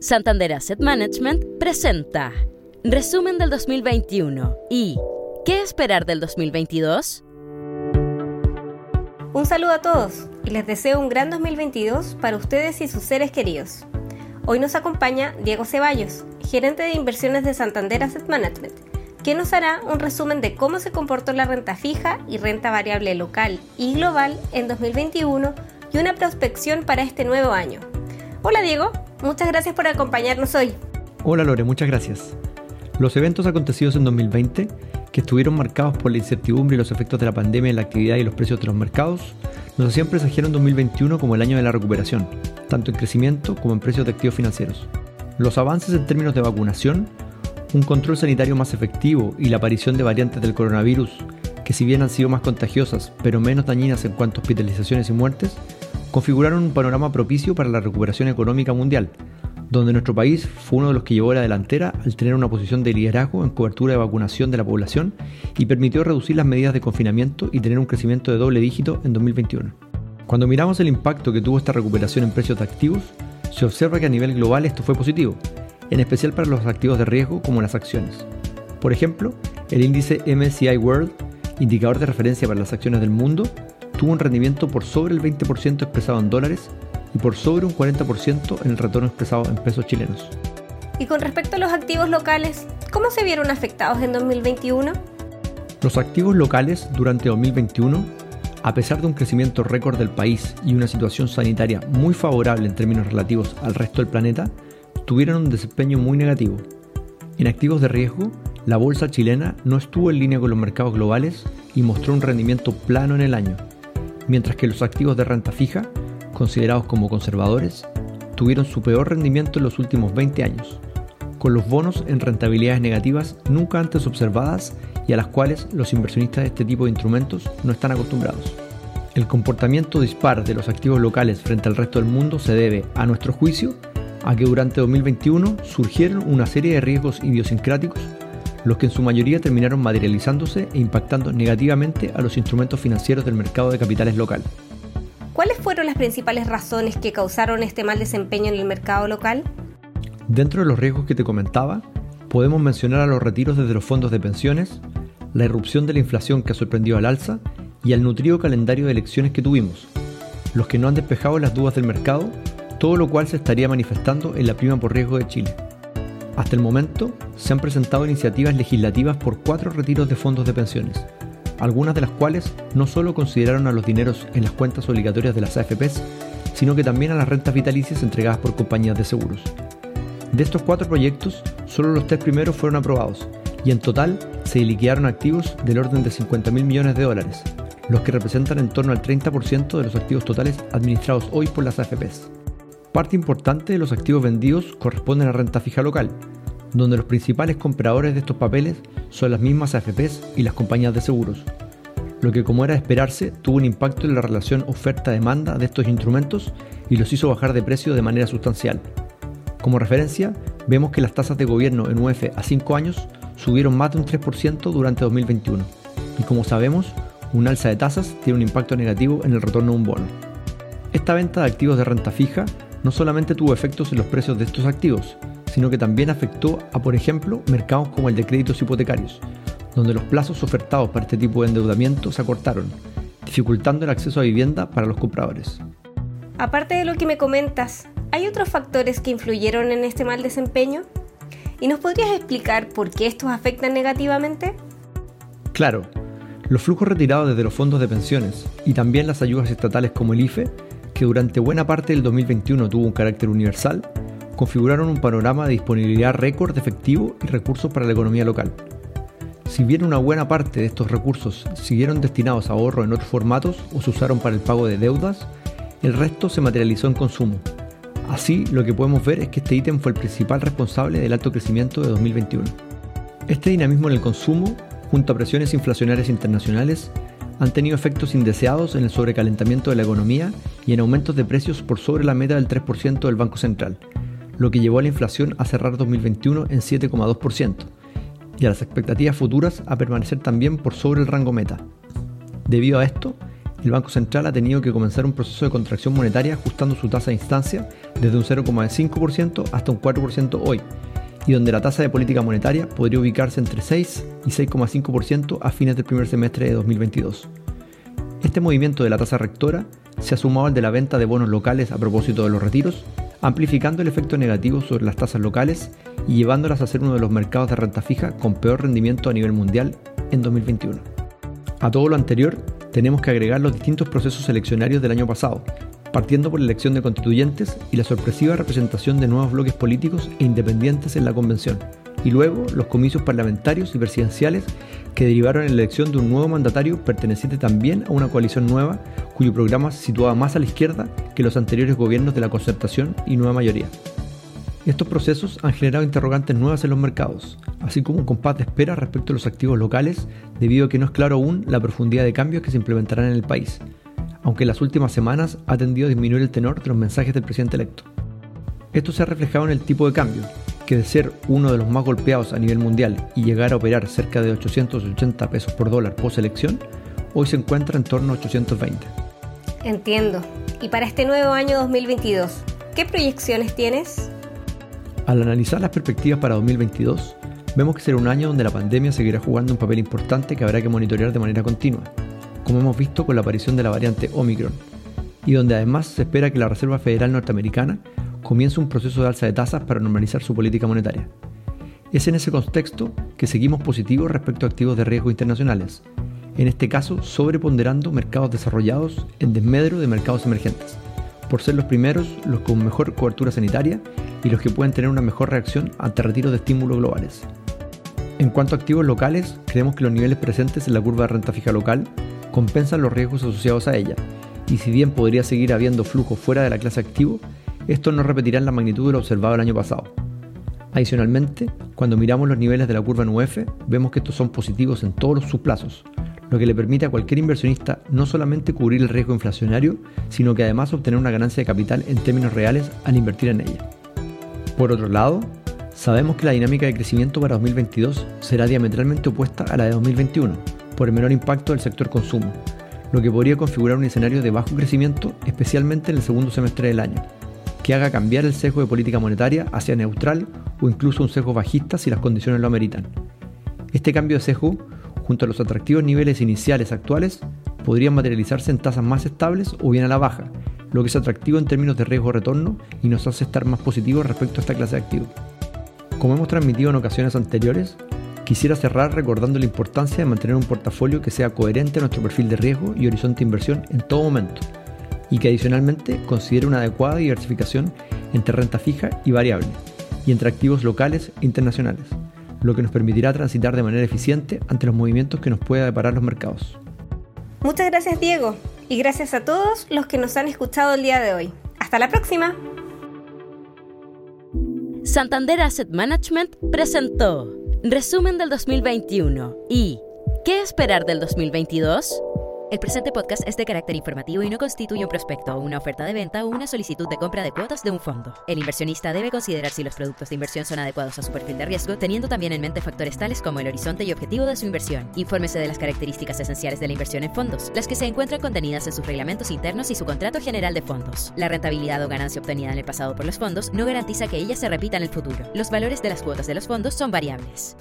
Santander Asset Management presenta Resumen del 2021 y ¿Qué esperar del 2022? Un saludo a todos y les deseo un gran 2022 para ustedes y sus seres queridos. Hoy nos acompaña Diego Ceballos, gerente de inversiones de Santander Asset Management, quien nos hará un resumen de cómo se comportó la renta fija y renta variable local y global en 2021 y una prospección para este nuevo año. Hola Diego, muchas gracias por acompañarnos hoy. Hola Lore, muchas gracias. Los eventos acontecidos en 2020, que estuvieron marcados por la incertidumbre y los efectos de la pandemia en la actividad y los precios de los mercados, nos hacían presagiar en 2021 como el año de la recuperación, tanto en crecimiento como en precios de activos financieros. Los avances en términos de vacunación, un control sanitario más efectivo y la aparición de variantes del coronavirus, que si bien han sido más contagiosas, pero menos dañinas en cuanto a hospitalizaciones y muertes, configuraron un panorama propicio para la recuperación económica mundial, donde nuestro país fue uno de los que llevó la delantera al tener una posición de liderazgo en cobertura de vacunación de la población y permitió reducir las medidas de confinamiento y tener un crecimiento de doble dígito en 2021. Cuando miramos el impacto que tuvo esta recuperación en precios de activos, se observa que a nivel global esto fue positivo, en especial para los activos de riesgo como las acciones. Por ejemplo, el índice MSCI World, indicador de referencia para las acciones del mundo, tuvo un rendimiento por sobre el 20% expresado en dólares y por sobre un 40% en el retorno expresado en pesos chilenos. Y con respecto a los activos locales, ¿cómo se vieron afectados en 2021? Los activos locales durante 2021, a pesar de un crecimiento récord del país y una situación sanitaria muy favorable en términos relativos al resto del planeta, tuvieron un desempeño muy negativo. En activos de riesgo, la bolsa chilena no estuvo en línea con los mercados globales y mostró un rendimiento plano en el año, mientras que los activos de renta fija, considerados como conservadores, tuvieron su peor rendimiento en los últimos 20 años, con los bonos en rentabilidades negativas nunca antes observadas y a las cuales los inversionistas de este tipo de instrumentos no están acostumbrados. El comportamiento dispar de los activos locales frente al resto del mundo se debe, a nuestro juicio, a que durante 2021 surgieron una serie de riesgos idiosincráticos los que en su mayoría terminaron materializándose e impactando negativamente a los instrumentos financieros del mercado de capitales local. ¿Cuáles fueron las principales razones que causaron este mal desempeño en el mercado local? Dentro de los riesgos que te comentaba, podemos mencionar a los retiros desde los fondos de pensiones, la irrupción de la inflación que ha sorprendido al alza y al nutrido calendario de elecciones que tuvimos, los que no han despejado las dudas del mercado, todo lo cual se estaría manifestando en la prima por riesgo de Chile. Hasta el momento, se han presentado iniciativas legislativas por cuatro retiros de fondos de pensiones, algunas de las cuales no solo consideraron a los dineros en las cuentas obligatorias de las AFPs, sino que también a las rentas vitalicias entregadas por compañías de seguros. De estos cuatro proyectos, solo los tres primeros fueron aprobados, y en total se liquidaron activos del orden de 50 mil millones de dólares, los que representan en torno al 30% de los activos totales administrados hoy por las AFPs. Parte importante de los activos vendidos corresponden a renta fija local, donde los principales compradores de estos papeles son las mismas AFPs y las compañías de seguros, lo que como era de esperarse tuvo un impacto en la relación oferta-demanda de estos instrumentos y los hizo bajar de precio de manera sustancial. Como referencia, vemos que las tasas de gobierno en UF a 5 años subieron más de un 3% durante 2021, y como sabemos, un alza de tasas tiene un impacto negativo en el retorno de un bono. Esta venta de activos de renta fija no solamente tuvo efectos en los precios de estos activos, sino que también afectó a, por ejemplo, mercados como el de créditos hipotecarios, donde los plazos ofertados para este tipo de endeudamiento se acortaron, dificultando el acceso a vivienda para los compradores. Aparte de lo que me comentas, ¿hay otros factores que influyeron en este mal desempeño? ¿Y nos podrías explicar por qué estos afectan negativamente? Claro, los flujos retirados desde los fondos de pensiones y también las ayudas estatales como el IFE que durante buena parte del 2021 tuvo un carácter universal, configuraron un panorama de disponibilidad récord de efectivo y recursos para la economía local. Si bien una buena parte de estos recursos siguieron destinados a ahorro en otros formatos o se usaron para el pago de deudas, el resto se materializó en consumo. Así, lo que podemos ver es que este ítem fue el principal responsable del alto crecimiento de 2021. Este dinamismo en el consumo, junto a presiones inflacionarias internacionales, han tenido efectos indeseados en el sobrecalentamiento de la economía y en aumentos de precios por sobre la meta del 3% del Banco Central, lo que llevó a la inflación a cerrar 2021 en 7,2% y a las expectativas futuras a permanecer también por sobre el rango meta. Debido a esto, el Banco Central ha tenido que comenzar un proceso de contracción monetaria ajustando su tasa de instancia desde un 0,5% hasta un 4% hoy, y donde la tasa de política monetaria podría ubicarse entre 6 y 6,5% a fines del primer semestre de 2022. Este movimiento de la tasa rectora se ha sumado al de la venta de bonos locales a propósito de los retiros, amplificando el efecto negativo sobre las tasas locales y llevándolas a ser uno de los mercados de renta fija con peor rendimiento a nivel mundial en 2021. A todo lo anterior, tenemos que agregar los distintos procesos eleccionarios del año pasado, partiendo por la elección de constituyentes y la sorpresiva representación de nuevos bloques políticos e independientes en la convención, y luego los comicios parlamentarios y presidenciales que derivaron en la elección de un nuevo mandatario perteneciente también a una coalición nueva cuyo programa se situaba más a la izquierda que los anteriores gobiernos de la concertación y nueva mayoría. Estos procesos han generado interrogantes nuevas en los mercados, así como un compás de espera respecto a los activos locales, debido a que no es claro aún la profundidad de cambios que se implementarán en el país, aunque en las últimas semanas ha tendido a disminuir el tenor de los mensajes del presidente electo. Esto se ha reflejado en el tipo de cambio, que de ser uno de los más golpeados a nivel mundial y llegar a operar cerca de 880 pesos por dólar post elección, hoy se encuentra en torno a 820. Entiendo. Y para este nuevo año 2022, ¿qué proyecciones tienes? Al analizar las perspectivas para 2022, vemos que será un año donde la pandemia seguirá jugando un papel importante que habrá que monitorear de manera continua, como hemos visto con la aparición de la variante Omicron, y donde además se espera que la Reserva Federal norteamericana comience un proceso de alza de tasas para normalizar su política monetaria. Es en ese contexto que seguimos positivos respecto a activos de riesgo internacionales, en este caso sobreponderando mercados desarrollados en desmedro de mercados emergentes, por ser los primeros los con mejor cobertura sanitaria y los que pueden tener una mejor reacción ante retiros de estímulos globales. En cuanto a activos locales, creemos que los niveles presentes en la curva de renta fija local compensan los riesgos asociados a ella, y si bien podría seguir habiendo flujo fuera de la clase activo, estos no repetirán la magnitud de lo observado el año pasado. Adicionalmente, cuando miramos los niveles de la curva en vemos que estos son positivos en todos sus plazos, lo que le permite a cualquier inversionista no solamente cubrir el riesgo inflacionario, sino que además obtener una ganancia de capital en términos reales al invertir en ella. Por otro lado, sabemos que la dinámica de crecimiento para 2022 será diametralmente opuesta a la de 2021, por el menor impacto del sector consumo, lo que podría configurar un escenario de bajo crecimiento, especialmente en el segundo semestre del año, que haga cambiar el sesgo de política monetaria hacia neutral o incluso un sesgo bajista si las condiciones lo ameritan. Este cambio de sesgo, junto a los atractivos niveles iniciales actuales, podrían materializarse en tasas más estables o bien a la baja, lo que es atractivo en términos de riesgo-retorno y nos hace estar más positivos respecto a esta clase de activos. Como hemos transmitido en ocasiones anteriores, quisiera cerrar recordando la importancia de mantener un portafolio que sea coherente a nuestro perfil de riesgo y horizonte de inversión en todo momento, y que adicionalmente considere una adecuada diversificación entre renta fija y variable, y entre activos locales e internacionales, lo que nos permitirá transitar de manera eficiente ante los movimientos que nos pueda deparar los mercados. Muchas gracias Diego y gracias a todos los que nos han escuchado el día de hoy. Hasta la próxima. Santander Asset Management presentó Resumen del 2021 y ¿Qué esperar del 2022? El presente podcast es de carácter informativo y no constituye un prospecto, una oferta de venta o una solicitud de compra de cuotas de un fondo. El inversionista debe considerar si los productos de inversión son adecuados a su perfil de riesgo, teniendo también en mente factores tales como el horizonte y objetivo de su inversión. Infórmese de las características esenciales de la inversión en fondos, las que se encuentran contenidas en sus reglamentos internos y su contrato general de fondos. La rentabilidad o ganancia obtenida en el pasado por los fondos no garantiza que ella se repita en el futuro. Los valores de las cuotas de los fondos son variables.